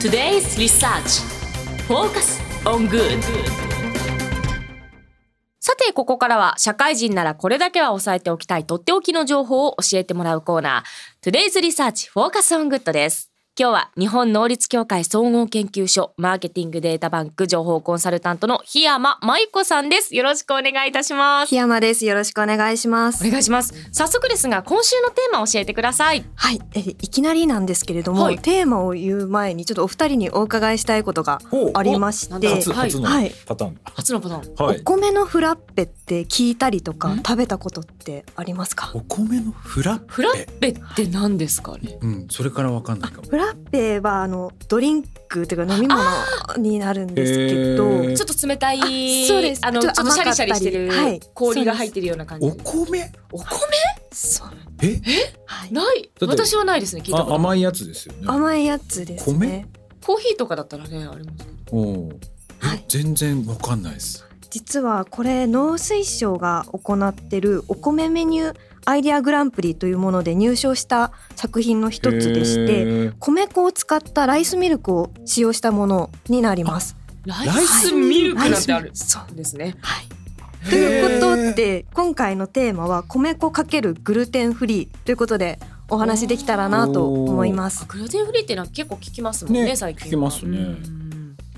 Today's Research Focus on Good さてここからは社会人ならこれだけは押さえておきたいとっておきの情報を教えてもらうコーナー Today's Research Focus on Good です今日は日本能率協会総合研究所マーケティングデータバンク情報コンサルタントの檜山舞子さんです。よろしくお願いいたします。檜山です。よろしくお願いします。お願いします。早速ですが今週のテーマを教えてください。はい。えいきなりなんですけれども、はい、テーマを言う前にちょっとお二人にお伺いしたいことがありまして初初のパターン、初のパターン、はい、お米のフラッペって聞いたりとか食べたことってありますか？お米のフラッペ？フラッペって何ですかねうんそれからわかんないかも。フ ラッペはのドリンクというか飲み物になるんですけど、ちょっと冷たいそうです。あのちょっとシャリシャリしてる氷が入ってるような感じ、お米？お米？そう。え？え、はい、ない。私はないですね聞いた甘いやつですよね。甘いやつですね。コーヒーとかだったらねありますけど。おはい、全然わかんないです。実はこれ農水省が行ってるお米メニューアイデアグランプリというもので入賞した作品の一つでして米粉を使ったライスミルクを使用したものになります。ライスミルク？なんてある、そうですね。はい。ということで今回のテーマは米粉かけるグルテンフリーということでお話できたらなと思います。グルテンフリーっていうのは結構聞きますもんね、ね、最近聞きますね。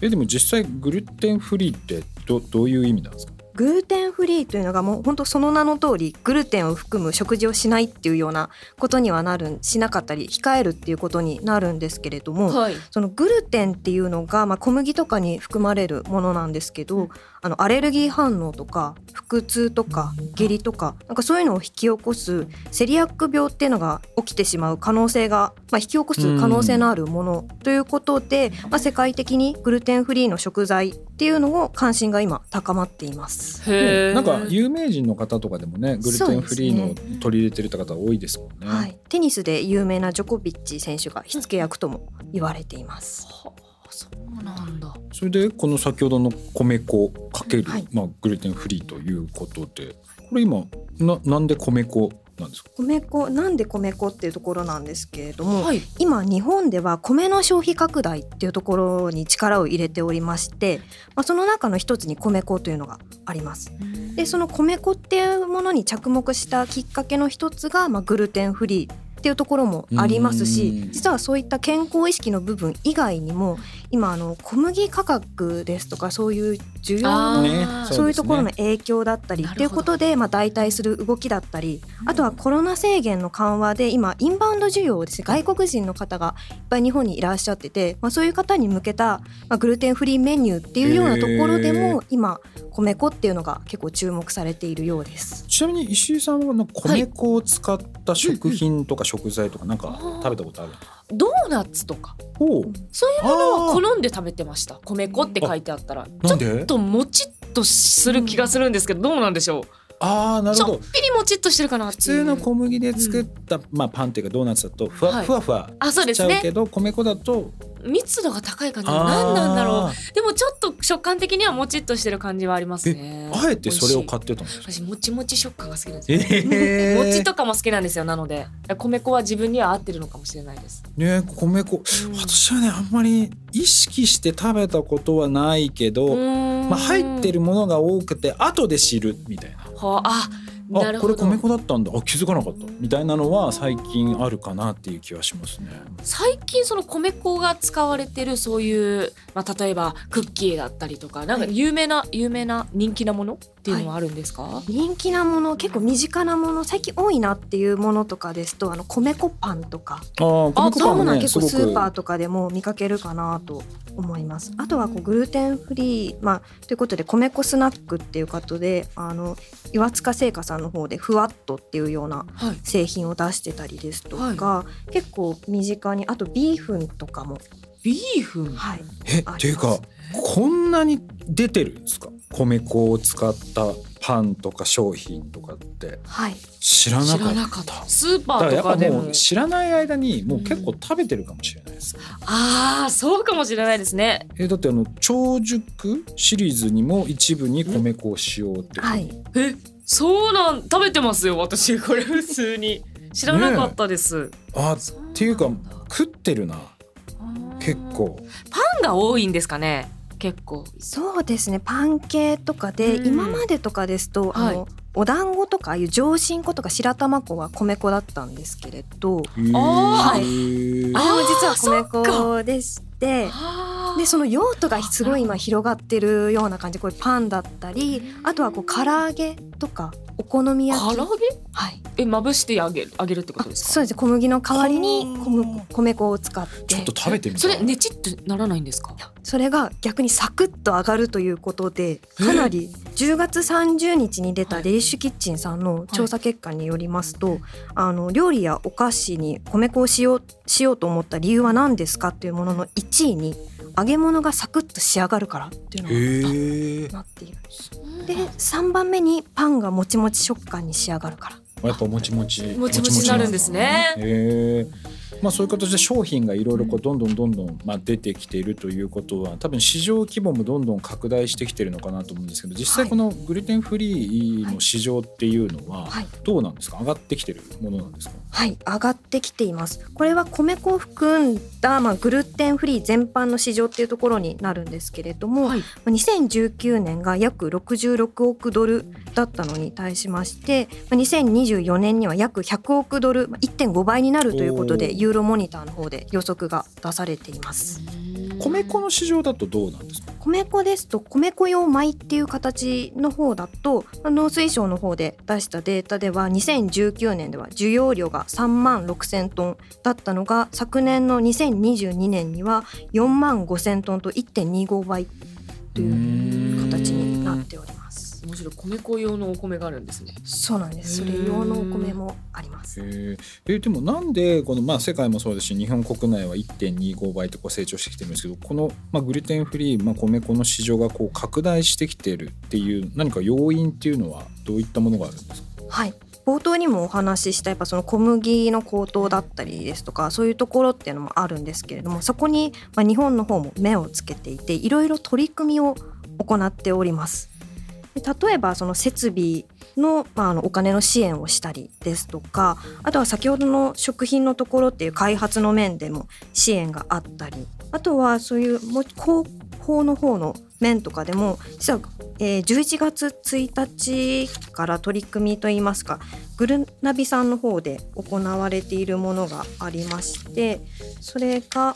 えでも実際グルテンフリーってどどういう意味なんですか？グルテンフリーというのがもう本当その名の通りグルテンを含む食事をしないっていうようなことにはなるしなかったり控えるっていうことになるんですけれども、はい、そのグルテンっていうのが、まあ、小麦とかに含まれるものなんですけどあのアレルギー反応とか腹痛とか下痢とかなんかそういうのを引き起こすセリアック病っていうのが起きてしまう可能性が、まあ、引き起こす可能性のあるものということで、まあ、世界的にグルテンフリーの食材っていうのを関心が今高まっています。なんか有名人の方とかでもねグルテンフリーの取り入れてる方多いですもんね、はい、テニスで有名なジョコビッチ選手が火付け役とも言われています。そうなんだそれでこの先ほどの米粉かける、はい、まあ、グルテンフリーということでこれ今ななんで米粉なんですか？米粉なんで米粉っていうところなんですけれども、はい、今日本では米の消費拡大っていうところに力を入れておりまして、まあ、その中の一つに米粉というのがあります。でその米粉っていうものに着目したきっかけの一つが、まあ、グルテンフリーっていうところもありますし実はそういった健康意識の部分以外にも今あの小麦価格ですとかそういう需要のそういうところの影響だったりっていうことでまあ代替する動きだったりあとはコロナ制限の緩和で今インバウンド需要ですね外国人の方がいっぱい日本にいらっしゃってて、まあ、そういう方に向けた、まあ、グルテンフリーメニューっていうようなところでも今米粉っていうのが結構注目されているようです。ちなみに石井さんは米粉を使った食品とか食材とかなんか食べたことある、ドーナツとか。そういうものは好んで食べてました。米粉って書いてあったら。ちょっともちっとする気がするんですけどどうなんでしょう？ああなるほど。ちょっぴりもちっとしてるかな普通の小麦で作った、うん、まあパンっていうかドーナツだとふわ、はい、ふわふわしちゃうけど、ね、米粉だと密度が高い感じ。何なんだろう。でもちょっと食感的にはもちっとしてる感じはありますね。あえてそれを買ってたんです私もちもち食感が好きなんですよ、えー、餅とかも好きなんですよなので。米粉は自分には合ってるのかもしれないです。ね米粉、うん、私はねあんまり意識して食べたことはないけどまあ入ってるものが多くて後で知るみたいなはああこれ米粉だったんだ。あ気づかなかった。みたいなのは最近あるかなっていう気はしますね。最近その米粉が使われてるそういう、まあ、例えばクッキーだったりとかなんか有名な、はい、有名な人気なもの？っていうのはあるんですか、はい、人気なもの結構身近なもの最近多いなっていうものとかですとあの米粉パンとか。あ米粉パン、ね、そういうものは結構スーパーとかでも見かけるかなと思います。あとはこうグルテンフリー、まあ、ということで米粉スナックっていうことであの岩塚製菓さんの方でふわっとっていうような製品を出してたりですとか、はい、結構身近にあとビーフンとかも。ビーフン？はい。えっていうかこんなに出てるんですか？米粉を使ったパンとか商品とかって。知らなかった,、スーパーとかでも。知らない間にもう結構食べてるかもしれないです、うん、ああそうかもしれないですね。えだってあの超熟シリーズにも一部に米粉を使用って、はい、えそうなん食べてますよ私。これ普通に。知らなかったです、ね、あっていうか食ってるな。結構。パンが多いんですかね結構。そうですね。パン系とかで、今までとかですと、あのお団子とかああいう上新粉とか白玉粉は米粉だったんですけれど、はい、あれも実は米粉でして。でその用途がすごい今広がってるような感じ。これパンだったりあとはこう唐揚げとかお好み焼き。唐揚げ？はい。えまぶしてあげるあげるってことですか？そうです。小麦の代わりに米？粉を使って。ちょっと食べてみそれねちってならないんですか？それが逆にサクッと上がるということでかなり10月30日に出たデリッシュキッチンさんの調査結果によりますと、はい、あの料理やお菓子に米粉を使用しようと思った理由は何ですかっていうものの1位に揚げ物がサクッと仕上がるからっていうのがなっているで3番目にパンがもちもち食感に仕上がるから。やっぱもちもち。もちもちになるんですね。へえまあ、そういう形で商品がいろいろどんどんどんどんまあ出てきているということは多分市場規模もどんどん拡大してきてるのかなと思うんですけど実際このグルテンフリーの市場っていうのはどうなんですか？上がってきてるものなんですか？はい。上がってきています。これは米粉を含んだ、まあ、グルテンフリー全般の市場っていうところになるんですけれども、はい、2019年が約66億ドルだったのに対しまして2024年には約100億ドル1.5倍になるということでユーロモニターの方で予測が出されています。米粉の市場だとどうなんですか？米粉ですと米粉用米っていう形の方だと農水省の方で出したデータでは2019年では需要量が3万6千トンだったのが昨年の2022年には4万5千トンと1.25倍という形になっております面白い。米粉用のお米があるんですね。そうなんです。それ用のお米もあります。えー、でもなんでこのまあ世界もそうですし日本国内は1.25倍とこう成長してきてるんですけどこのまあグルテンフリーまあ米粉の市場がこう拡大してきてるっていう何か要因っていうのはどういったものがあるんですか？はい。冒頭にもお話ししたやっぱその小麦の高騰だったりですとかそういうところっていうのもあるんですけれどもそこにまあ日本の方も目をつけていていろいろ取り組みを行っております。例えばその設備の,、まあ、あのお金の支援をしたりですとかあとは先ほどの食品のところっていう開発の面でも支援があったりあとはそういうも広報の方の面とかでも実は、えー、11月1日から取り組みといいますかグルナビさんの方で行われているものがありましてそれが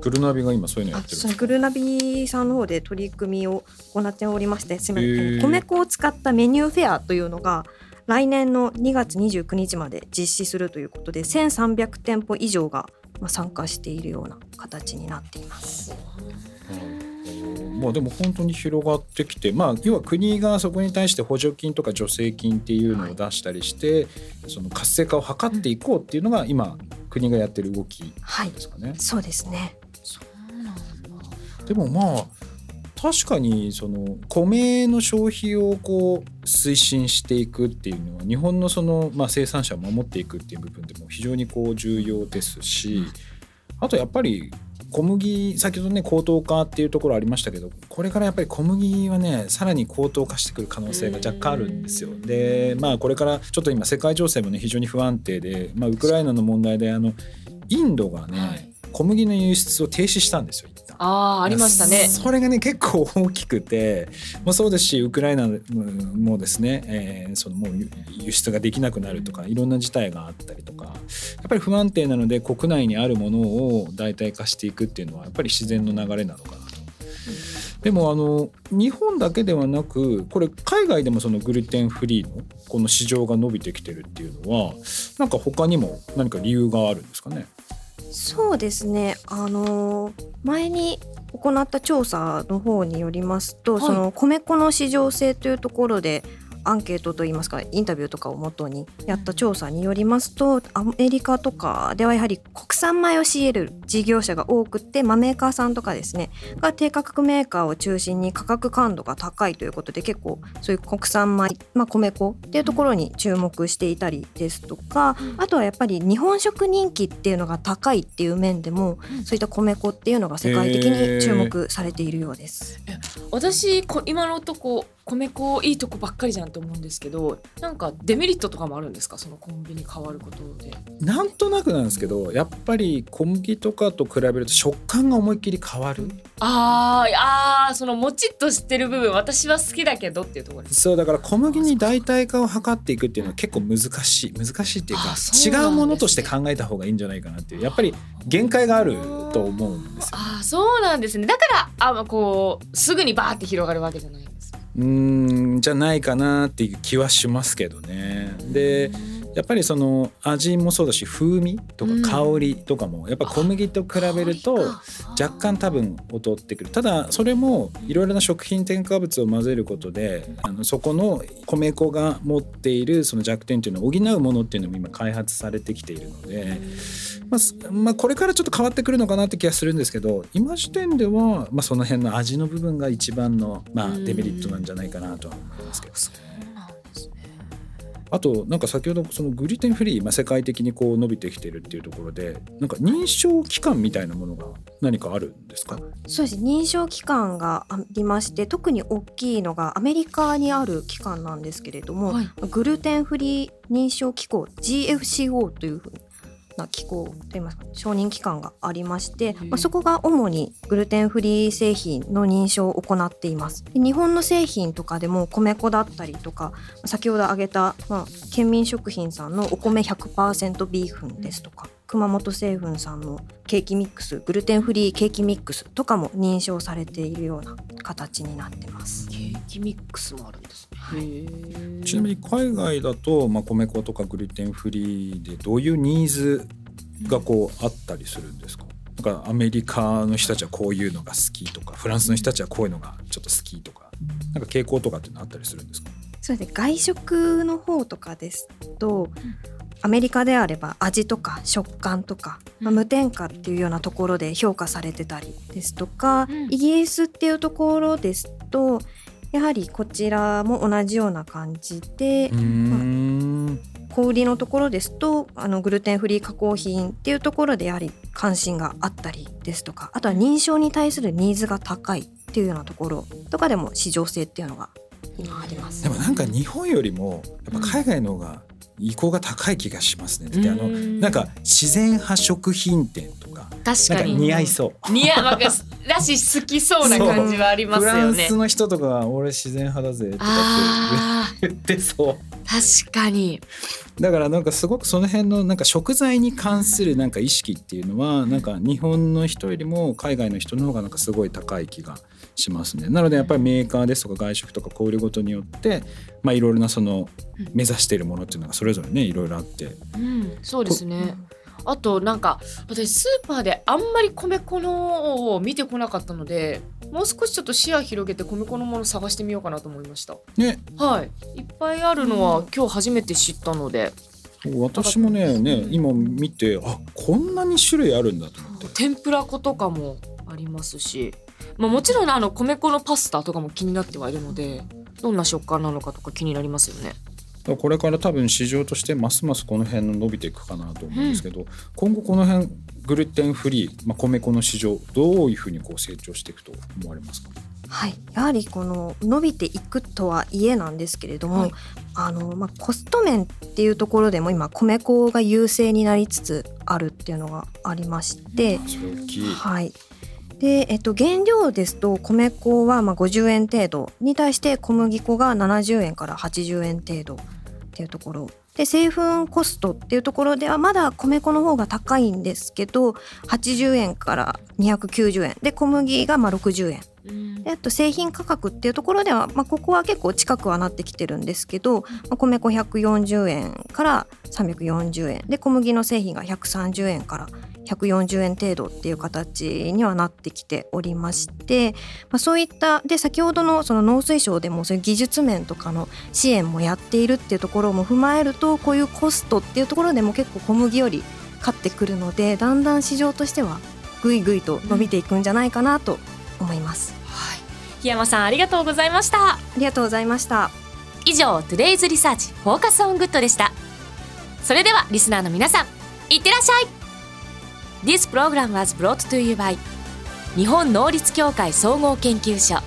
グルナビが今そういうのやってるグルナビさんの方で取り組みを行っておりまして米粉を使ったメニューフェアというのが来年の2月29日まで実施するということで1300店舗以上が参加しているような形になっています。まあ、でも本当に広がってきて、まあ、要は国がそこに対して補助金とか助成金っていうのを出したりして、はい、その活性化を図っていこうっていうのが今国がやってる動きですかね。はい、そうですねでもまあ確かにその米の消費をこう推進していくっていうのは日本のそのまあ生産者を守っていくっていう部分でも非常にこう重要ですしあとやっぱり小麦先ほどね高騰化っていうところありましたけどこれからやっぱり小麦はねさらに高騰化してくる可能性が若干あるんですよ。でまあこれからちょっと今世界情勢もね非常に不安定で、まあ、ウクライナの問題であのインドがね、はい。小麦の輸出を停止したんですよあありましたねそれがね結構大きくてもそうですしウクライナもですね、えー、そのもう輸出ができなくなるとかいろんな事態があったりとかやっぱり不安定なので国内にあるものを代替化していくっていうのはやっぱり自然の流れなのかなと。でもあの日本だけではなくこれ海外でもそのグルテンフリーのこの市場が伸びてきてるっていうのはなんか他にも何か理由があるんですかね？そうですね。あの前に行った調査の方によりますと、はい、その米粉の市場性というところでアンケートといいますかインタビューとかをもとにやった調査によりますとアメリカとかではやはり国産米を仕入れる事業者が多くて、まあ、メーカーさんとかですねが低価格メーカーを中心に価格感度が高いということで結構そういう国産米、まあ、米粉っていうところに注目していたりですとかあとはやっぱり日本食人気っていうのが高いっていう面でもそういった米粉っていうのが世界的に注目されているようです。私今のとこ米粉いいとこばっかりじゃんと思うんですけどなんかデメリットとかもあるんですか？そのコンビニ変わることで。なんとなくなんですけどやっぱり小麦とかと比べると食感が思いっきり変わる。あーあーそのもちっとしてる部分私は好きだけどっていうところです。そうだから小麦に代替化を図っていくっていうのは結構難しい。難しいっていうかね。違うものとして考えた方がいいんじゃないかなっていうやっぱり限界があると思うんですよ。あーそうなんですね。だからあこうすぐにバーって広がるわけじゃないんですんじゃないかなっていう気はしますけどね。でやっぱりその味もそうだし風味とか香りとかもやっぱ小麦と比べると若干多分劣ってくる。ただそれもいろいろな食品添加物を混ぜることであのそこの米粉が持っているその弱点っていうのを補うものっていうのも今開発されてきているので、まあすまあ、これからちょっと変わってくるのかなって気がするんですけど今時点では、まあ、その辺の味の部分が一番の、まあ、デメリットなんじゃないかなとは思いますけど。あとなんか先ほどそのグルテンフリー、まあ、世界的にこう伸びてきてるっていうところでなんか認証機関みたいなものが何かあるんですか？そうです。認証機関がありまして特に大きいのがアメリカにある機関なんですけれども、はい。グルテンフリー認証機構 GFCO というふうな機構といいますか承認機関がありまして、まあ、そこが主にグルテンフリー製品の認証を行っています。で日本の製品とかでも米粉だったりとか先ほど挙げた、まあ、県民食品さんのお米100%ビーフンですとか熊本製粉さんのケーキミックスグルテンフリーケーキミックスとかも認証されているような形になってます。ケーキミックスもあるんですね、へー。ちなみに海外だと、まあ、米粉とかグルテンフリーでどういうニーズがこうあったりするんですか？なんかアメリカの人たちはこういうのが好きとかフランスの人たちはこういうのがちょっと好きとかなんか傾向とかっていうのあったりするんですか？そうですね。外食の方とかですと、アメリカであれば味とか食感とか、まあ、うん無添加っていうようなところで評価されてたりですとか、うん。イギリスっていうところですとやはりこちらも同じような感じで、うーん。小売りのところですとあのグルテンフリー加工品っていうところでやはり関心があったりですとかあとは認証に対するニーズが高いっていうようなところとかでも市場性っていうのが今あります。でもなんか日本よりもやっぱ海外の方が意向が高い気がしますね。あのうんなんか自然派食品店とか確かかに似合いそう。似合うなんかだし好きそうな感じはありますフラよねンスの人とかは俺自然派だぜとかあって言ってそう。ー確かにだからなんかすごくその辺のなんか食材に関するなんか意識っていうのはなんか日本の人よりも海外の人の方がなんかすごい高い気がしますね。なのでやっぱりメーカーですとか外食とか小売ごとによってまあいろいろなその目指しているものっていうのがそれぞれねいろいろあって。うんそうですね。あとなんか私スーパーであんまり米粉のを見てこなかったのでもう少しちょっと視野広げて米粉のもの探してみようかなと思いました。ね。はい。いっぱいあるのは今日初めて知ったので。私もねね今見てあこんなに種類あるんだと思って。天ぷら粉とかもありますし、まあ、もちろんねあの米粉のパスタとかも気になってはいるのでどんな食感なのかとか気になりますよね。これから多分市場としてますますこの辺の伸びていくかなと思うんですけど、今後この辺グルテンフリー、まあ、米粉の市場どういうふうにこう成長していくと思われますか？はい、やはりこの伸びていくとはいえなんですけれども、はい。あのまあ、コスト面っていうところでも今米粉が優勢になりつつあるっていうのがありまして、それ大きい。はいでえっと、原料ですと米粉はまあ50円程度に対して小麦粉が70円から80円程度っていうところ。で製粉コストっていうところではまだ米粉の方が高いんですけど80円から290円。で小麦がまあ60円。うん。であと製品価格っていうところでは、まあ、ここは結構近くはなってきてるんですけど、まあ、米粉140円から340円。で小麦の製品が130円から140円程度っていう形にはなってきておりまして、まあ、そういったで先ほどのその農水省でもそういう技術面とかの支援もやっているっていうところも踏まえるとこういうコストっていうところでも結構小麦より勝ってくるのでだんだん市場としてはぐいぐいと伸びていくんじゃないかなと思います。はい檜山さんありがとうございましたありがとうございました。以上 Today's Research Focus on Good でしたそれではリスナーの皆さんいってらっしゃい This program was brought to you by 日本能率協会総合研究所